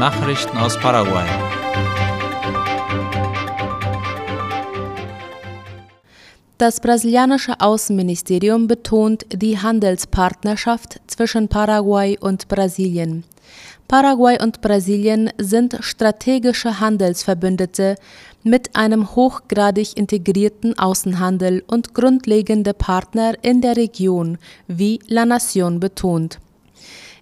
Nachrichten aus Paraguay. Das brasilianische Außenministerium betont die Handelspartnerschaft zwischen Paraguay und Brasilien. Paraguay und Brasilien sind strategische Handelsverbündete mit einem hochgradig integrierten Außenhandel und grundlegende Partner in der Region, wie La Nation betont.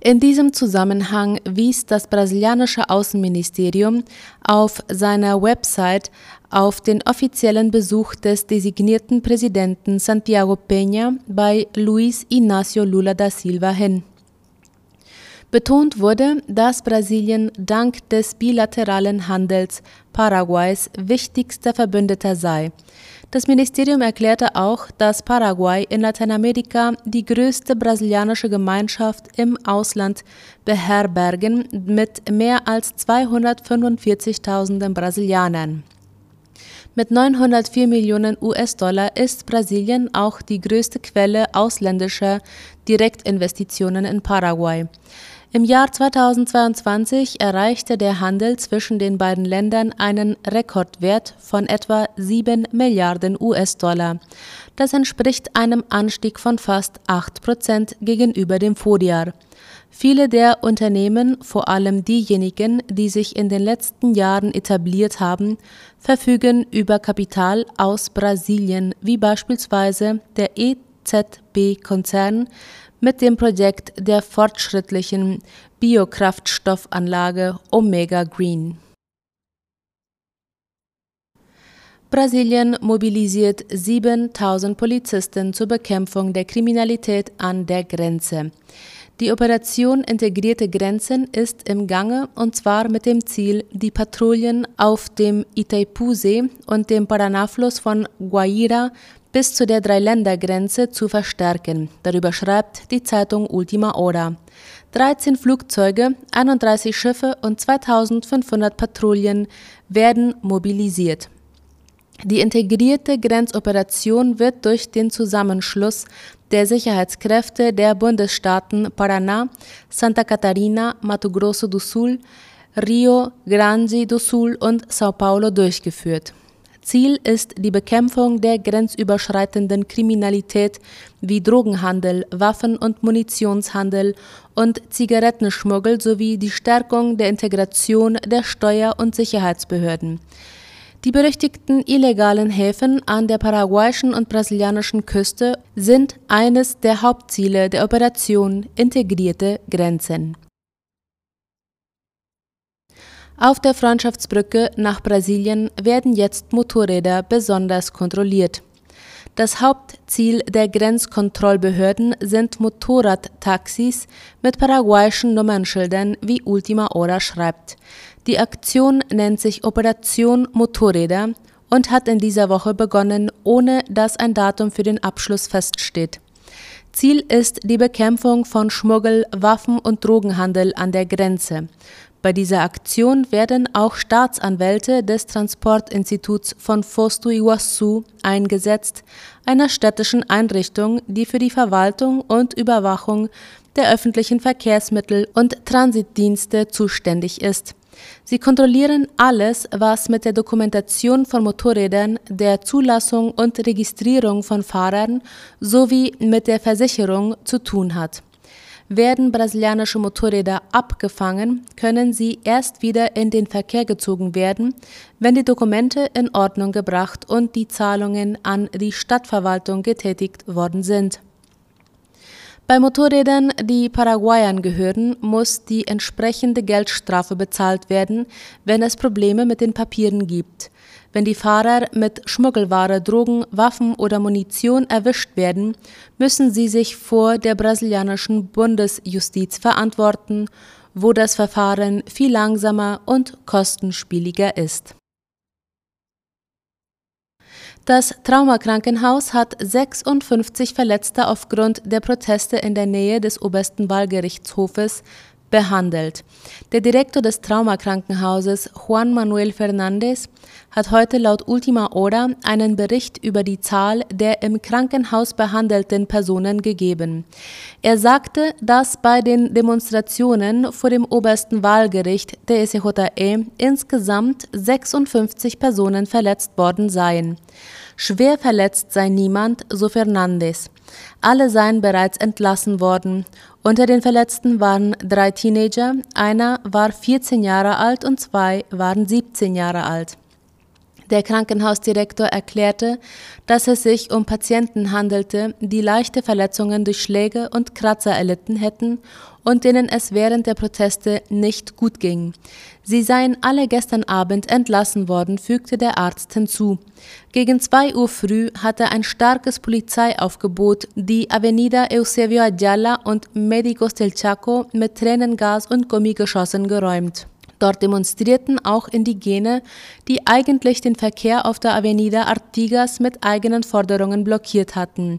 In diesem Zusammenhang wies das brasilianische Außenministerium auf seiner Website auf den offiziellen Besuch des designierten Präsidenten Santiago Peña bei Luis Inácio Lula da Silva hin. Betont wurde, dass Brasilien dank des bilateralen Handels Paraguays wichtigster Verbündeter sei. Das Ministerium erklärte auch, dass Paraguay in Lateinamerika die größte brasilianische Gemeinschaft im Ausland beherbergen mit mehr als 245.000 Brasilianern. Mit 904 Millionen US-Dollar ist Brasilien auch die größte Quelle ausländischer Direktinvestitionen in Paraguay. Im Jahr 2022 erreichte der Handel zwischen den beiden Ländern einen Rekordwert von etwa 7 Milliarden US-Dollar. Das entspricht einem Anstieg von fast 8 Prozent gegenüber dem Vorjahr. Viele der Unternehmen, vor allem diejenigen, die sich in den letzten Jahren etabliert haben, verfügen über Kapital aus Brasilien, wie beispielsweise der EZB-Konzern, mit dem Projekt der fortschrittlichen Biokraftstoffanlage Omega Green. Brasilien mobilisiert 7000 Polizisten zur Bekämpfung der Kriminalität an der Grenze. Die Operation Integrierte Grenzen ist im Gange und zwar mit dem Ziel, die Patrouillen auf dem Itaipusee und dem Paranafluss von Guaira bis zu der Dreiländergrenze zu verstärken. Darüber schreibt die Zeitung Ultima Hora. 13 Flugzeuge, 31 Schiffe und 2500 Patrouillen werden mobilisiert. Die integrierte Grenzoperation wird durch den Zusammenschluss der Sicherheitskräfte der Bundesstaaten Paraná, Santa Catarina, Mato Grosso do Sul, Rio Grande do Sul und São Paulo durchgeführt. Ziel ist die Bekämpfung der grenzüberschreitenden Kriminalität wie Drogenhandel, Waffen- und Munitionshandel und Zigarettenschmuggel sowie die Stärkung der Integration der Steuer- und Sicherheitsbehörden. Die berüchtigten illegalen Häfen an der paraguayischen und brasilianischen Küste sind eines der Hauptziele der Operation Integrierte Grenzen. Auf der Freundschaftsbrücke nach Brasilien werden jetzt Motorräder besonders kontrolliert. Das Hauptziel der Grenzkontrollbehörden sind Motorradtaxis mit paraguayischen Nummernschildern, wie Ultima Hora schreibt. Die Aktion nennt sich Operation Motorräder und hat in dieser Woche begonnen, ohne dass ein Datum für den Abschluss feststeht. Ziel ist die Bekämpfung von Schmuggel, Waffen und Drogenhandel an der Grenze. Bei dieser Aktion werden auch Staatsanwälte des Transportinstituts von Foz do eingesetzt, einer städtischen Einrichtung, die für die Verwaltung und Überwachung der öffentlichen Verkehrsmittel und Transitdienste zuständig ist. Sie kontrollieren alles, was mit der Dokumentation von Motorrädern, der Zulassung und Registrierung von Fahrern sowie mit der Versicherung zu tun hat. Werden brasilianische Motorräder abgefangen, können sie erst wieder in den Verkehr gezogen werden, wenn die Dokumente in Ordnung gebracht und die Zahlungen an die Stadtverwaltung getätigt worden sind. Bei Motorrädern, die Paraguayern gehören, muss die entsprechende Geldstrafe bezahlt werden, wenn es Probleme mit den Papieren gibt. Wenn die Fahrer mit Schmuggelware, Drogen, Waffen oder Munition erwischt werden, müssen sie sich vor der brasilianischen Bundesjustiz verantworten, wo das Verfahren viel langsamer und kostenspieliger ist. Das Traumakrankenhaus hat 56 Verletzte aufgrund der Proteste in der Nähe des obersten Wahlgerichtshofes behandelt. Der Direktor des Traumakrankenhauses, Juan Manuel Fernandez, hat heute laut Ultima Hora einen Bericht über die Zahl der im Krankenhaus behandelten Personen gegeben. Er sagte, dass bei den Demonstrationen vor dem obersten Wahlgericht der SJE insgesamt 56 Personen verletzt worden seien. Schwer verletzt sei niemand, so Fernandez. Alle seien bereits entlassen worden. Unter den Verletzten waren drei Teenager, einer war 14 Jahre alt und zwei waren 17 Jahre alt. Der Krankenhausdirektor erklärte, dass es sich um Patienten handelte, die leichte Verletzungen durch Schläge und Kratzer erlitten hätten und denen es während der Proteste nicht gut ging. Sie seien alle gestern Abend entlassen worden, fügte der Arzt hinzu. Gegen zwei Uhr früh hatte ein starkes Polizeiaufgebot die Avenida Eusebio Ayala und Medicos del Chaco mit Tränengas und Gummigeschossen geräumt. Dort demonstrierten auch Indigene, die eigentlich den Verkehr auf der Avenida Artigas mit eigenen Forderungen blockiert hatten.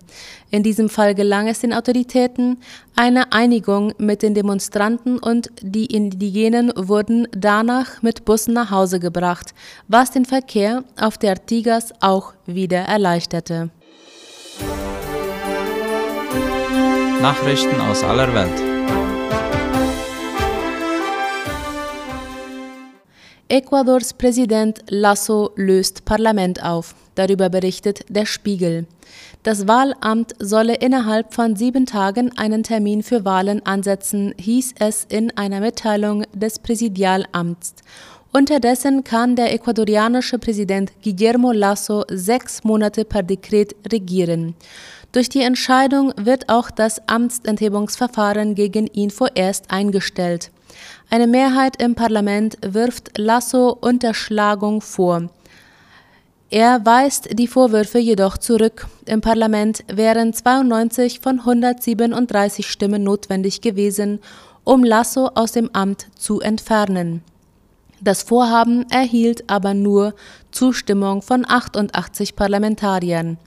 In diesem Fall gelang es den Autoritäten, eine Einigung mit den Demonstranten und die Indigenen wurden danach mit Bussen nach Hause gebracht, was den Verkehr auf der Artigas auch wieder erleichterte. Nachrichten aus aller Welt. Ecuadors Präsident Lasso löst Parlament auf. Darüber berichtet der Spiegel. Das Wahlamt solle innerhalb von sieben Tagen einen Termin für Wahlen ansetzen, hieß es in einer Mitteilung des Präsidialamts. Unterdessen kann der ecuadorianische Präsident Guillermo Lasso sechs Monate per Dekret regieren. Durch die Entscheidung wird auch das Amtsenthebungsverfahren gegen ihn vorerst eingestellt. Eine Mehrheit im Parlament wirft Lasso Unterschlagung vor. Er weist die Vorwürfe jedoch zurück. Im Parlament wären 92 von 137 Stimmen notwendig gewesen, um Lasso aus dem Amt zu entfernen. Das Vorhaben erhielt aber nur Zustimmung von 88 Parlamentariern.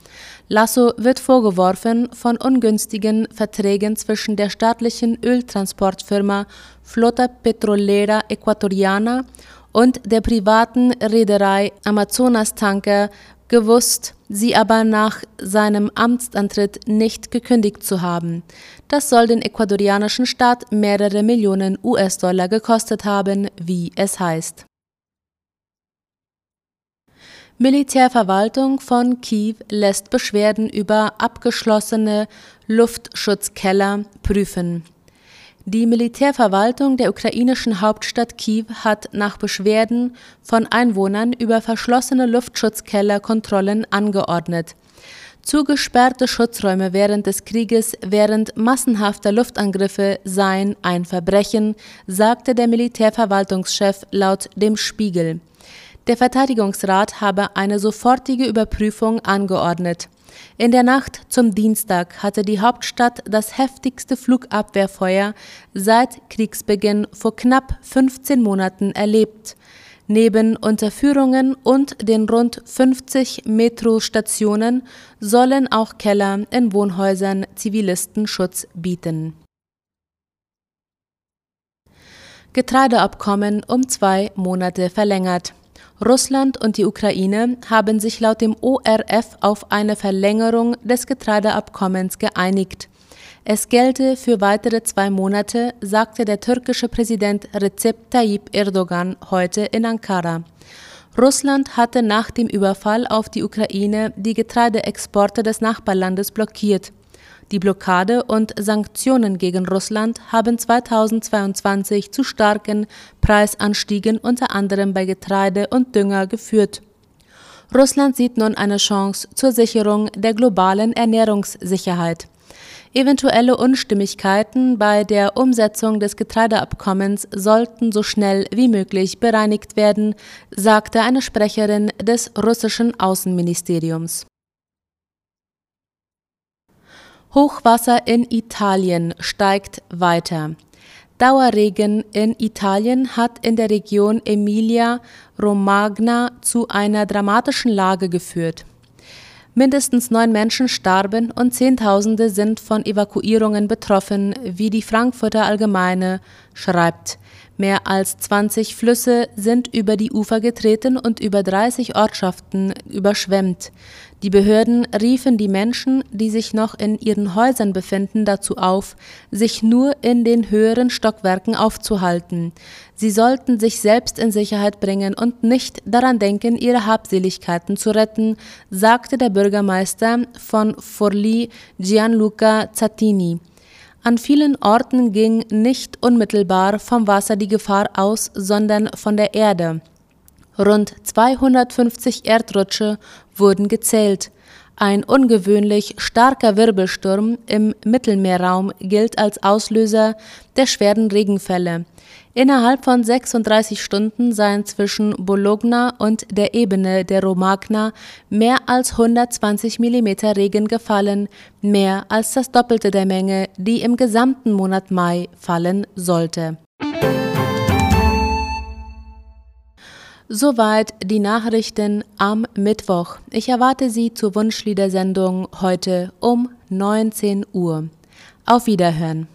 Lasso wird vorgeworfen, von ungünstigen Verträgen zwischen der staatlichen Öltransportfirma Flota Petrolera Ecuatoriana und der privaten Reederei Amazonas Tanker gewusst, sie aber nach seinem Amtsantritt nicht gekündigt zu haben. Das soll den ecuadorianischen Staat mehrere Millionen US-Dollar gekostet haben, wie es heißt. Militärverwaltung von Kiew lässt Beschwerden über abgeschlossene Luftschutzkeller prüfen. Die Militärverwaltung der ukrainischen Hauptstadt Kiew hat nach Beschwerden von Einwohnern über verschlossene Luftschutzkeller Kontrollen angeordnet. Zugesperrte Schutzräume während des Krieges während massenhafter Luftangriffe seien ein Verbrechen, sagte der Militärverwaltungschef laut dem Spiegel. Der Verteidigungsrat habe eine sofortige Überprüfung angeordnet. In der Nacht zum Dienstag hatte die Hauptstadt das heftigste Flugabwehrfeuer seit Kriegsbeginn vor knapp 15 Monaten erlebt. Neben Unterführungen und den rund 50 Metrostationen sollen auch Keller in Wohnhäusern Zivilisten Schutz bieten. Getreideabkommen um zwei Monate verlängert. Russland und die Ukraine haben sich laut dem ORF auf eine Verlängerung des Getreideabkommens geeinigt. Es gelte für weitere zwei Monate, sagte der türkische Präsident Recep Tayyip Erdogan heute in Ankara. Russland hatte nach dem Überfall auf die Ukraine die Getreideexporte des Nachbarlandes blockiert. Die Blockade und Sanktionen gegen Russland haben 2022 zu starken Preisanstiegen unter anderem bei Getreide und Dünger geführt. Russland sieht nun eine Chance zur Sicherung der globalen Ernährungssicherheit. Eventuelle Unstimmigkeiten bei der Umsetzung des Getreideabkommens sollten so schnell wie möglich bereinigt werden, sagte eine Sprecherin des russischen Außenministeriums. Hochwasser in Italien steigt weiter. Dauerregen in Italien hat in der Region Emilia-Romagna zu einer dramatischen Lage geführt. Mindestens neun Menschen starben und Zehntausende sind von Evakuierungen betroffen, wie die Frankfurter Allgemeine schreibt. Mehr als 20 Flüsse sind über die Ufer getreten und über 30 Ortschaften überschwemmt. Die Behörden riefen die Menschen, die sich noch in ihren Häusern befinden, dazu auf, sich nur in den höheren Stockwerken aufzuhalten. Sie sollten sich selbst in Sicherheit bringen und nicht daran denken, ihre Habseligkeiten zu retten, sagte der Bürgermeister von Forlì Gianluca Zattini. An vielen Orten ging nicht unmittelbar vom Wasser die Gefahr aus, sondern von der Erde. Rund 250 Erdrutsche wurden gezählt. Ein ungewöhnlich starker Wirbelsturm im Mittelmeerraum gilt als Auslöser der schweren Regenfälle. Innerhalb von 36 Stunden seien zwischen Bologna und der Ebene der Romagna mehr als 120 mm Regen gefallen, mehr als das Doppelte der Menge, die im gesamten Monat Mai fallen sollte. Soweit die Nachrichten am Mittwoch. Ich erwarte Sie zur Wunschliedersendung heute um 19 Uhr. Auf Wiederhören.